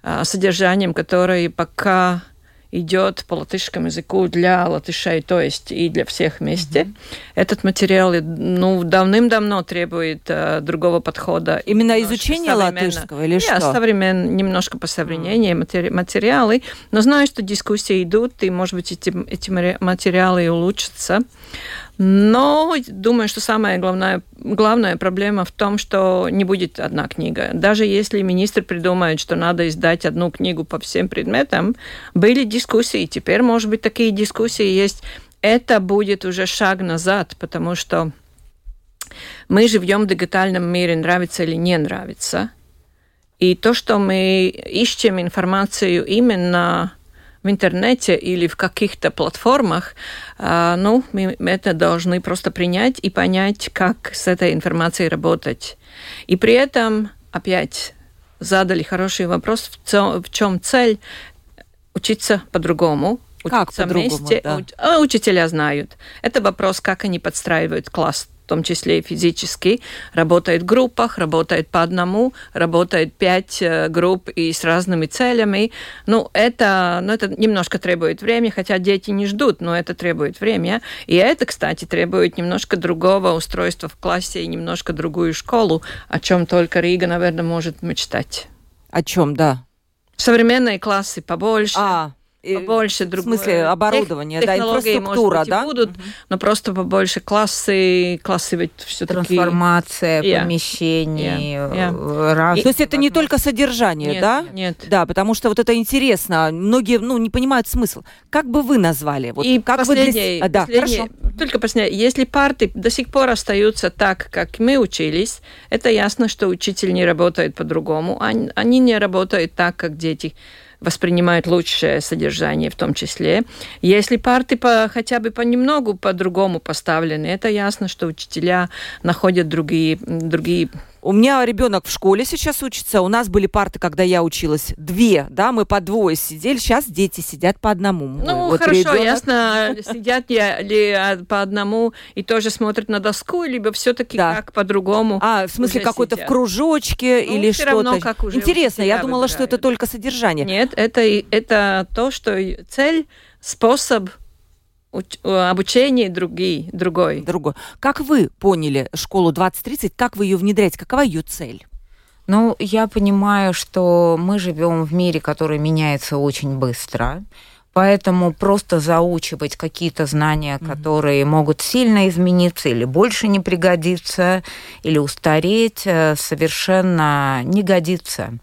э, содержанием, которое пока идет по латышскому языку для латышей, то есть и для всех вместе. Mm-hmm. Этот материал ну, давным-давно требует э, другого подхода. Именно изучение латышского или что? Да, современ, немножко по современнее матери, материалы. Но знаю, что дискуссии идут, и, может быть, эти, эти материалы улучшатся. Но думаю, что самая главная, главная проблема в том, что не будет одна книга. Даже если министр придумает, что надо издать одну книгу по всем предметам, были дискуссии. Теперь, может быть, такие дискуссии есть. Это будет уже шаг назад, потому что мы живем в дигитальном мире, нравится или не нравится. И то, что мы ищем информацию именно в интернете или в каких-то платформах, а, ну, мы это должны просто принять и понять, как с этой информацией работать. И при этом опять задали хороший вопрос, в чем цель учиться по-другому, учиться как вместе. Да. А, учителя знают. Это вопрос, как они подстраивают класс том числе и физически, работает в группах, работает по одному, работает пять э, групп и с разными целями. Ну, это, ну, это немножко требует времени, хотя дети не ждут, но это требует времени. И это, кстати, требует немножко другого устройства в классе и немножко другую школу, о чем только Рига, наверное, может мечтать. О чем, да? Современные классы побольше. А, побольше другое. В смысле оборудование, Тех, да, инфраструктура, быть, да? будут, угу. но просто побольше классы, классы ведь все-таки... Трансформация yeah. помещений. Yeah. Yeah. Раз... То есть это не только содержание, нет, да? Нет. Да, потому что вот это интересно. Многие, ну, не понимают смысл. Как бы вы назвали? Вот, И как последнее, вы для... а, да, последнее, хорошо. только последнее. Если парты до сих пор остаются так, как мы учились, это ясно, что учитель не работает по-другому. Они, они не работают так, как дети воспринимают лучшее содержание в том числе. Если парты по, хотя бы понемногу по-другому поставлены, это ясно, что учителя находят другие, другие у меня ребенок в школе сейчас учится. У нас были парты, когда я училась, две, да, мы по двое сидели. Сейчас дети сидят по одному. Ну, вот хорошо, ребенок... ясно, сидят ли а, по одному и тоже смотрят на доску, либо все-таки да. как по-другому. А, в смысле, какой-то в кружочке ну, или что-то? как уже Интересно, я думала, выбирают. что это только содержание. Нет, это, это то, что цель, способ обучение другие, другой. Другой. Как вы поняли школу 2030, как вы ее внедряете, какова ее цель? Ну, я понимаю, что мы живем в мире, который меняется очень быстро. Поэтому просто заучивать какие-то знания, mm-hmm. которые могут сильно измениться или больше не пригодиться, или устареть, э, совершенно не годится.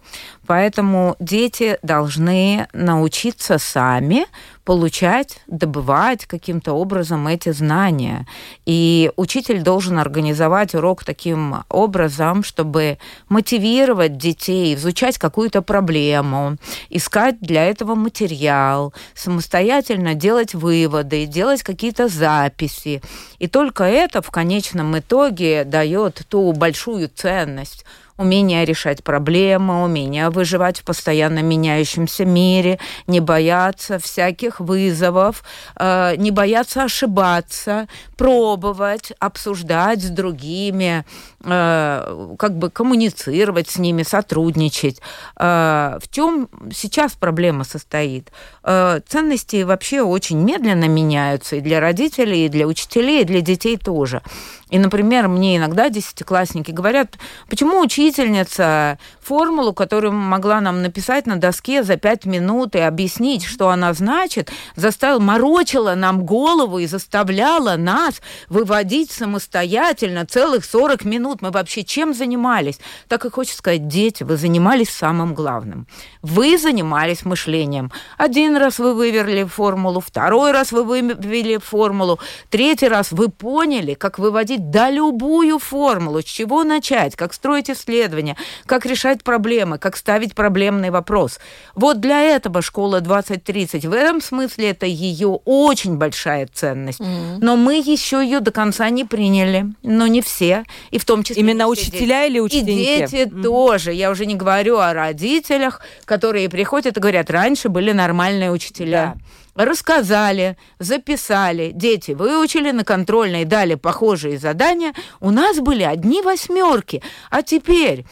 Поэтому дети должны научиться сами получать, добывать каким-то образом эти знания. И учитель должен организовать урок таким образом, чтобы мотивировать детей изучать какую-то проблему, искать для этого материал, самостоятельно делать выводы, делать какие-то записи. И только это в конечном итоге дает ту большую ценность, умение решать проблемы, умение выживать в постоянно меняющемся мире, не бояться всяких вызовов, э, не бояться ошибаться, пробовать, обсуждать с другими, как бы коммуницировать с ними, сотрудничать. Э, в чем сейчас проблема состоит? Ценности вообще очень медленно меняются и для родителей, и для учителей, и для детей тоже. И, например, мне иногда десятиклассники говорят, почему учительница формулу, которую могла нам написать на доске за пять минут и объяснить, что она значит, заставила, морочила нам голову и заставляла нас выводить самостоятельно целых 40 минут. Мы вообще чем занимались? Так и хочется сказать, дети, вы занимались самым главным. Вы занимались мышлением. Один раз вы выверли формулу, второй раз вы вывели формулу, третий раз вы поняли, как выводить да любую формулу, с чего начать, как строить исследования, как решать проблемы, как ставить проблемный вопрос. Вот для этого школа 2030. В этом смысле это ее очень большая ценность. Mm-hmm. Но мы еще ее до конца не приняли. Но не все. И в том числе... Именно учителя дети. или ученики? И дети mm-hmm. тоже. Я уже не говорю о родителях, которые приходят и говорят, раньше были нормальные учителя. Да рассказали, записали, дети выучили на контрольной, дали похожие задания, у нас были одни восьмерки. А теперь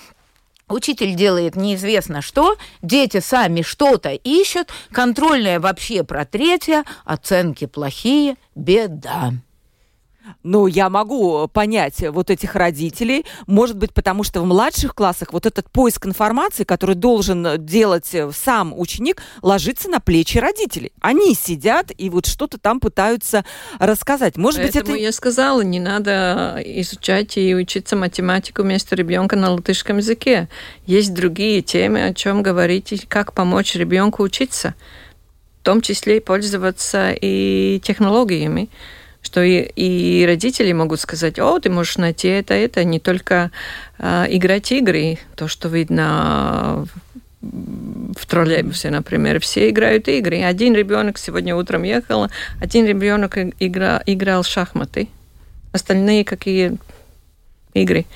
Учитель делает неизвестно что, дети сами что-то ищут, контрольная вообще про третье, оценки плохие, беда. Ну, я могу понять вот этих родителей. Может быть, потому что в младших классах вот этот поиск информации, который должен делать сам ученик, ложится на плечи родителей. Они сидят и вот что-то там пытаются рассказать. Может Поэтому быть, это... я сказала, не надо изучать и учиться математику вместо ребенка на латышском языке. Есть другие темы, о чем говорить и как помочь ребенку учиться. В том числе и пользоваться и технологиями что и, и родители могут сказать, о, ты можешь найти это, это, не только э, играть игры, то, что видно в троллейбусе, например, все играют игры. Один ребенок сегодня утром ехал, один ребенок игра, играл в шахматы, остальные какие игры.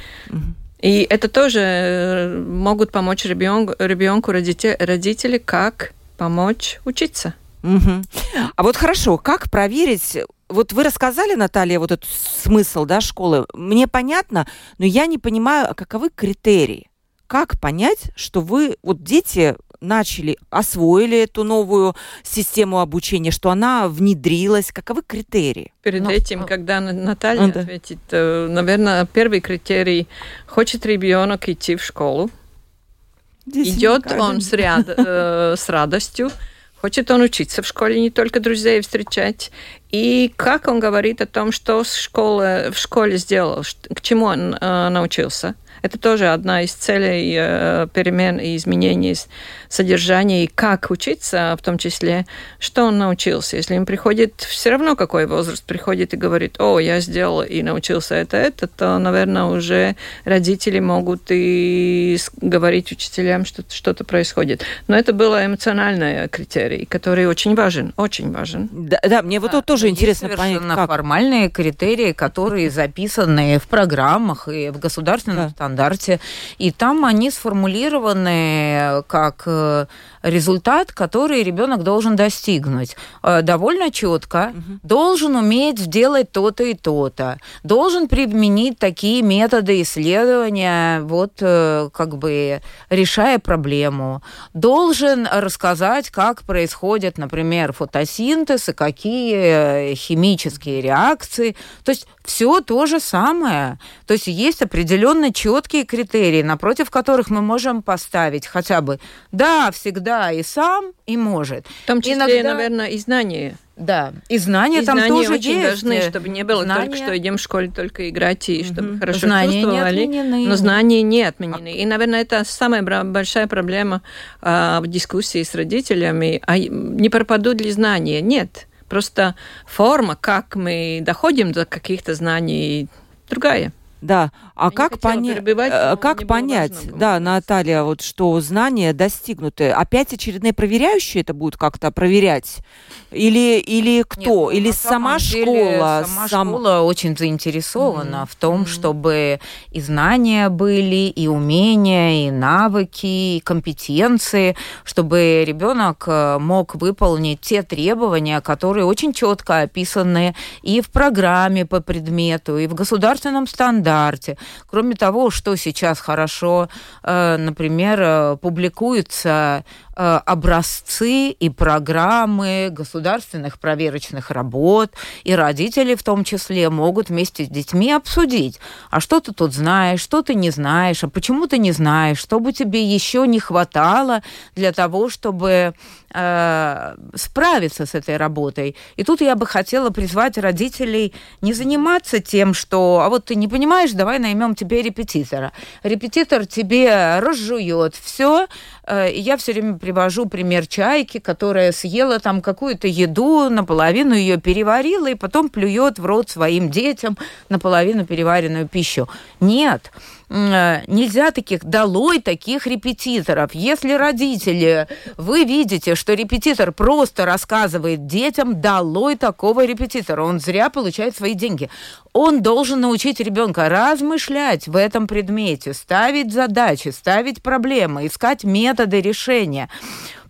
И это тоже э, могут помочь ребенку, ребенку родители, родители, как помочь учиться. Угу. А вот хорошо, как проверить вот вы рассказали, Наталья, вот этот смысл да, школы. Мне понятно, но я не понимаю, а каковы критерии. Как понять, что вы, вот дети начали, освоили эту новую систему обучения, что она внедрилась? Каковы критерии? Перед ну, этим, когда Наталья ну, ответит, э, наверное, первый критерий, хочет ребенок идти в школу, Здесь идет он с, ряд, э, с радостью, Хочет он учиться в школе, не только друзей встречать. И как он говорит о том, что школа, в школе сделал, к чему он э, научился – это тоже одна из целей э, перемен и изменений содержания и как учиться, в том числе, что он научился. Если им приходит, все равно какой возраст приходит и говорит, о, я сделал и научился это, это, то, наверное, уже родители могут и говорить учителям, что что-то происходит. Но это был эмоциональный критерий, который очень важен, очень важен. Да, да мне вот да, тоже интересно понять, как. формальные критерии, которые записаны в программах и в государственном да стандарте. И там они сформулированы как э, результат, который ребенок должен достигнуть. Э, довольно четко. Угу. Должен уметь сделать то-то и то-то. Должен применить такие методы исследования, вот э, как бы решая проблему. Должен рассказать, как происходит, например, фотосинтез и какие химические реакции. То есть все то же самое. То есть есть определенно четкие критерии, напротив которых мы можем поставить хотя бы «да, всегда и сам, и может». В том числе, Иногда... наверное, и знания. Да, и знания и там знания тоже очень есть. важны, чтобы не было знания... только, что идем в школе только играть, и чтобы хорошо знания чувствовали. Не отменены. Но знания не отменены. И, наверное, это самая большая проблема а, в дискуссии с родителями. А не пропадут ли знания? Нет. Просто форма, как мы доходим до каких-то знаний, другая. Да, а Я как, поня... Э, как понять, да, Наталья, вот что знания достигнуты? Опять очередные проверяющие это будут как-то проверять? Или, или кто? Нет, ну, или сама школа? Сама сам... школа очень заинтересована mm-hmm. в том, mm-hmm. чтобы и знания были, и умения, и навыки, и компетенции, чтобы ребенок э, мог выполнить те требования, которые очень четко описаны и в программе по предмету, и в государственном стандарте стандарте. Кроме того, что сейчас хорошо, э, например, э, публикуются э, образцы и программы государственных проверочных работ, и родители в том числе могут вместе с детьми обсудить, а что ты тут знаешь, что ты не знаешь, а почему ты не знаешь, что бы тебе еще не хватало для того, чтобы э, справиться с этой работой. И тут я бы хотела призвать родителей не заниматься тем, что, а вот ты не понимаешь, давай наймем тебе репетитора. Репетитор тебе разжует все. Э, я все время привожу пример чайки, которая съела там какую-то еду, наполовину ее переварила и потом плюет в рот своим детям наполовину переваренную пищу. Нет. Э, нельзя таких, долой таких репетиторов. Если родители, вы видите, что репетитор просто рассказывает детям, долой такого репетитора. Он зря получает свои деньги. Он должен научить ребенка размышлять в этом предмете, ставить задачи, ставить проблемы, искать методы решения.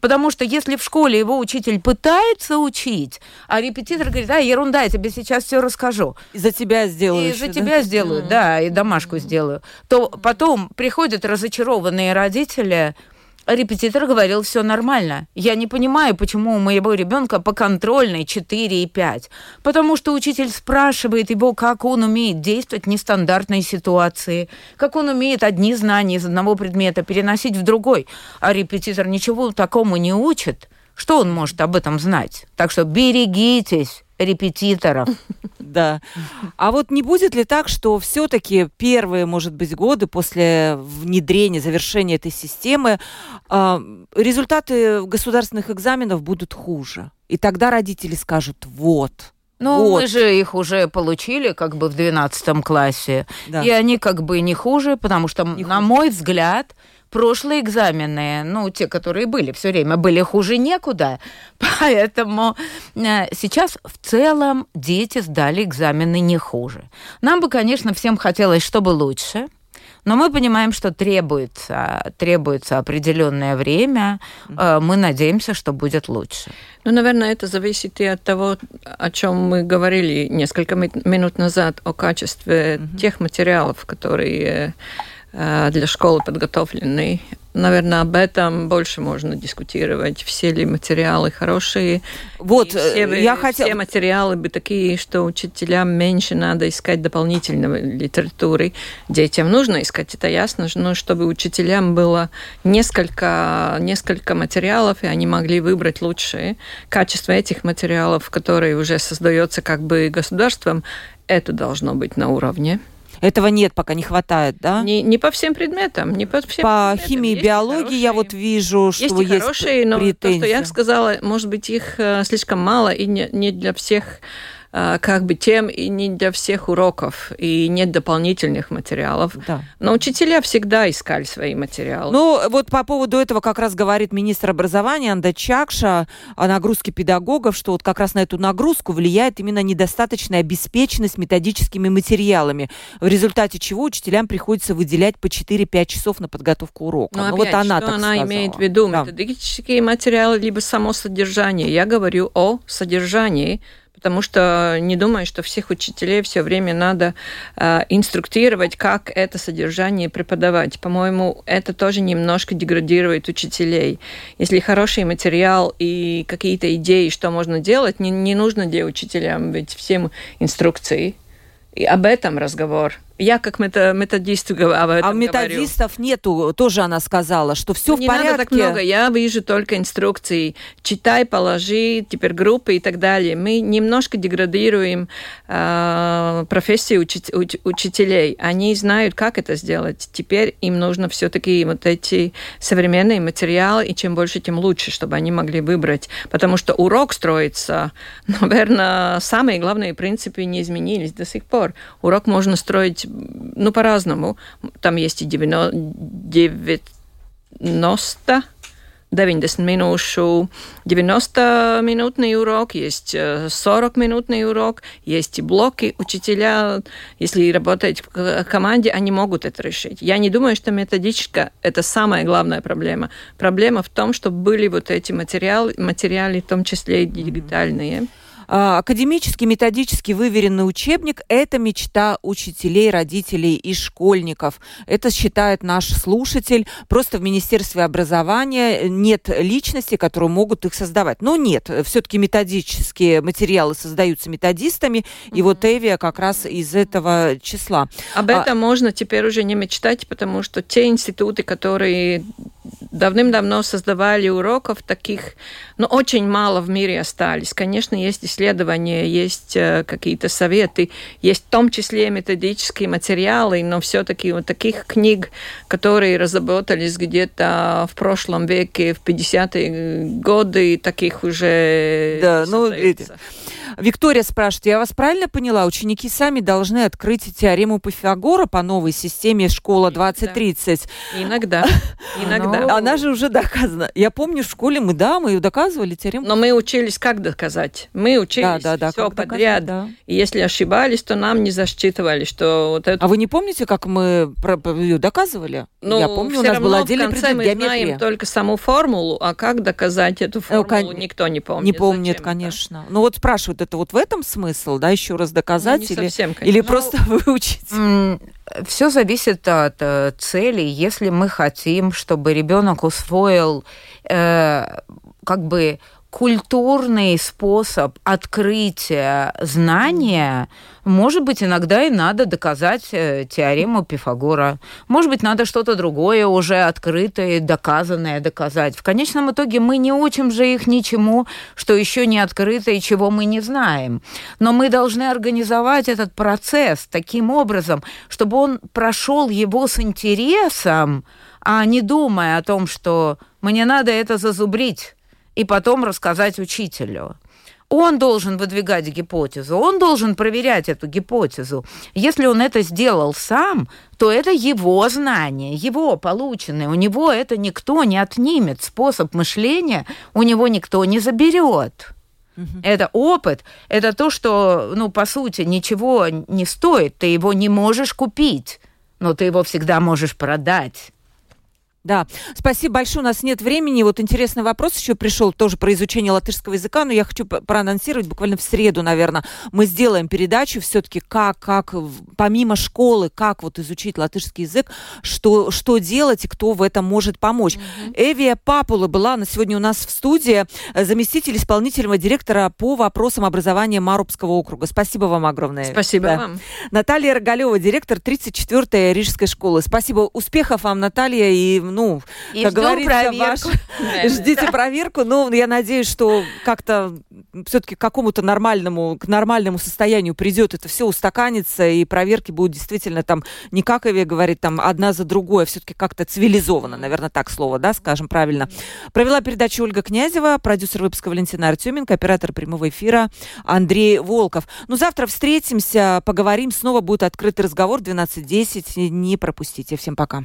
Потому что если в школе его учитель пытается учить, а репетитор говорит, а, ерунда, я тебе сейчас все расскажу. И за тебя сделаю. И за да? тебя сделаю, да, и домашку сделаю. То потом приходят разочарованные родители, репетитор говорил, все нормально. Я не понимаю, почему у моего ребенка по контрольной 4 и 5. Потому что учитель спрашивает его, как он умеет действовать в нестандартной ситуации, как он умеет одни знания из одного предмета переносить в другой. А репетитор ничего такому не учит. Что он может об этом знать? Так что берегитесь репетиторов. Да. А вот не будет ли так, что все-таки первые, может быть, годы после внедрения, завершения этой системы а, результаты государственных экзаменов будут хуже? И тогда родители скажут, вот, ну, вот. мы же их уже получили как бы в 12 классе. Да. И они как бы не хуже, потому что, не на хуже. мой взгляд, прошлые экзамены, ну, те, которые были все время, были хуже некуда. Поэтому э, сейчас в целом дети сдали экзамены не хуже. Нам бы, конечно, всем хотелось, чтобы лучше. Но мы понимаем, что требуется, требуется определенное время. Э, мы надеемся, что будет лучше. Ну, наверное, это зависит и от того, о чем мы говорили несколько минут назад, о качестве mm-hmm. тех материалов, которые Э, для школы подготовленный. Наверное, об этом больше можно дискутировать. Все ли материалы хорошие? Вот, все, э, я хотела... Все материалы бы такие, что учителям меньше надо искать дополнительной литературы. Детям нужно искать, это ясно, но чтобы учителям было несколько, несколько материалов, и они могли выбрать лучшие. Качество этих материалов, которые уже создается как бы государством, это должно быть на уровне. Этого нет, пока не хватает, да? Не, не по всем предметам, не по всем По предметам. химии и биологии хорошие. я вот вижу, что есть, есть хорошие, но претензии. то, что я сказала, может быть, их э, слишком мало и не, не для всех как бы тем и не для всех уроков, и нет дополнительных материалов. Да. Но учителя всегда искали свои материалы. Ну, вот по поводу этого как раз говорит министр образования Анда Чакша о нагрузке педагогов, что вот как раз на эту нагрузку влияет именно недостаточная обеспеченность методическими материалами, в результате чего учителям приходится выделять по 4-5 часов на подготовку урока. Ну, ну опять, вот она что так она сказала. имеет в виду? Да. Методические материалы, либо само содержание. Я говорю о содержании, потому что не думаю, что всех учителей все время надо э, инструктировать, как это содержание преподавать. По-моему, это тоже немножко деградирует учителей. Если хороший материал и какие-то идеи, что можно делать, не, не нужно для учителям ведь всем инструкции. И об этом разговор. Я как мета методист об этом А методистов говорю. нету, тоже она сказала, что все не в порядке. Не надо так много, я вижу только инструкции. Читай, положи, теперь группы и так далее. Мы немножко деградируем э, профессию учи уч учителей. Они знают, как это сделать. Теперь им нужно все-таки вот эти современные материалы, и чем больше, тем лучше, чтобы они могли выбрать. Потому что урок строится, наверное, самые главные принципы не изменились до сих пор. Урок можно строить ну, по-разному. Там есть и 90, 90 90 minūšu, 90-минутный урок, есть 40-минутный урок, есть и блоки. Учителя, если работать в команде, они могут это решить. Я не думаю, что методичка – это самая главная проблема. Проблема в том, что были вот эти материалы, материалы в том числе и дигитальные. А, академический, методически выверенный учебник – это мечта учителей, родителей и школьников. Это считает наш слушатель. Просто в Министерстве образования нет личности, которые могут их создавать. Но нет, все-таки методические материалы создаются методистами, mm-hmm. и вот Эвия как раз из этого числа. Об а этом а... можно теперь уже не мечтать, потому что те институты, которые давным-давно создавали уроков таких, но ну, очень мало в мире остались. Конечно, есть исследования, есть э, какие-то советы, есть в том числе методические материалы, но все-таки вот таких книг, которые разработались где-то в прошлом веке, в 50-е годы, таких уже да, ну, Виктория спрашивает, я вас правильно поняла, ученики сами должны открыть теорему Пифагора по новой системе школа 2030? Да. Иногда. Иногда. ну, да? Она же уже доказана. Я помню, в школе мы, да, мы ее доказывали теорему. Но мы учились, как доказать. Мы учились да, да, да, все подряд. Доказать, да. И если ошибались, то нам не засчитывали, что вот это... А вы не помните, как мы ее доказывали? Ну, Я помню, у нас был отдельный предмет мы геометрия. знаем только саму формулу, а как доказать эту ну, формулу, ну, никто не помнит. Не помнит, Зачем конечно. Это? Ну вот спрашивают, это вот в этом смысл, да, еще раз доказать? Ну, или, совсем, или ну, просто выучить? Все зависит от э, цели. Если мы хотим, чтобы ребенок усвоил э, как бы культурный способ открытия знания, может быть, иногда и надо доказать э, теорему Пифагора. Может быть, надо что-то другое уже открытое, доказанное доказать. В конечном итоге мы не учим же их ничему, что еще не открыто и чего мы не знаем. Но мы должны организовать этот процесс таким образом, чтобы он прошел его с интересом, а не думая о том, что мне надо это зазубрить и потом рассказать учителю. Он должен выдвигать гипотезу, он должен проверять эту гипотезу. Если он это сделал сам, то это его знание, его полученное. У него это никто не отнимет. Способ мышления у него никто не заберет. Это опыт, это то, что, ну, по сути, ничего не стоит. Ты его не можешь купить, но ты его всегда можешь продать. Да, спасибо большое. У нас нет времени. Вот интересный вопрос еще пришел тоже про изучение латышского языка, но я хочу проанонсировать буквально в среду, наверное. Мы сделаем передачу все-таки, как, как помимо школы, как вот изучить латышский язык, что, что делать и кто в этом может помочь. Mm-hmm. Эвия Папула была на сегодня у нас в студии, э, заместитель исполнительного директора по вопросам образования Марубского округа. Спасибо вам огромное. Спасибо да. вам. Наталья Рогалева, директор 34-й Рижской школы. Спасибо. Успехов вам, Наталья, и ну, и как говорится, ваш... ждите проверку. Ну, я надеюсь, что как-то все-таки к какому-то нормальному, к нормальному состоянию придет это все, устаканится, и проверки будут действительно там, не как Эве говорит, там, одна за другой, а все-таки как-то цивилизованно, наверное, так слово, да, скажем правильно. Провела передачу Ольга Князева, продюсер выпуска Валентина Артеменко, оператор прямого эфира Андрей Волков. Ну, завтра встретимся, поговорим, снова будет открытый разговор 12.10, не пропустите. Всем пока.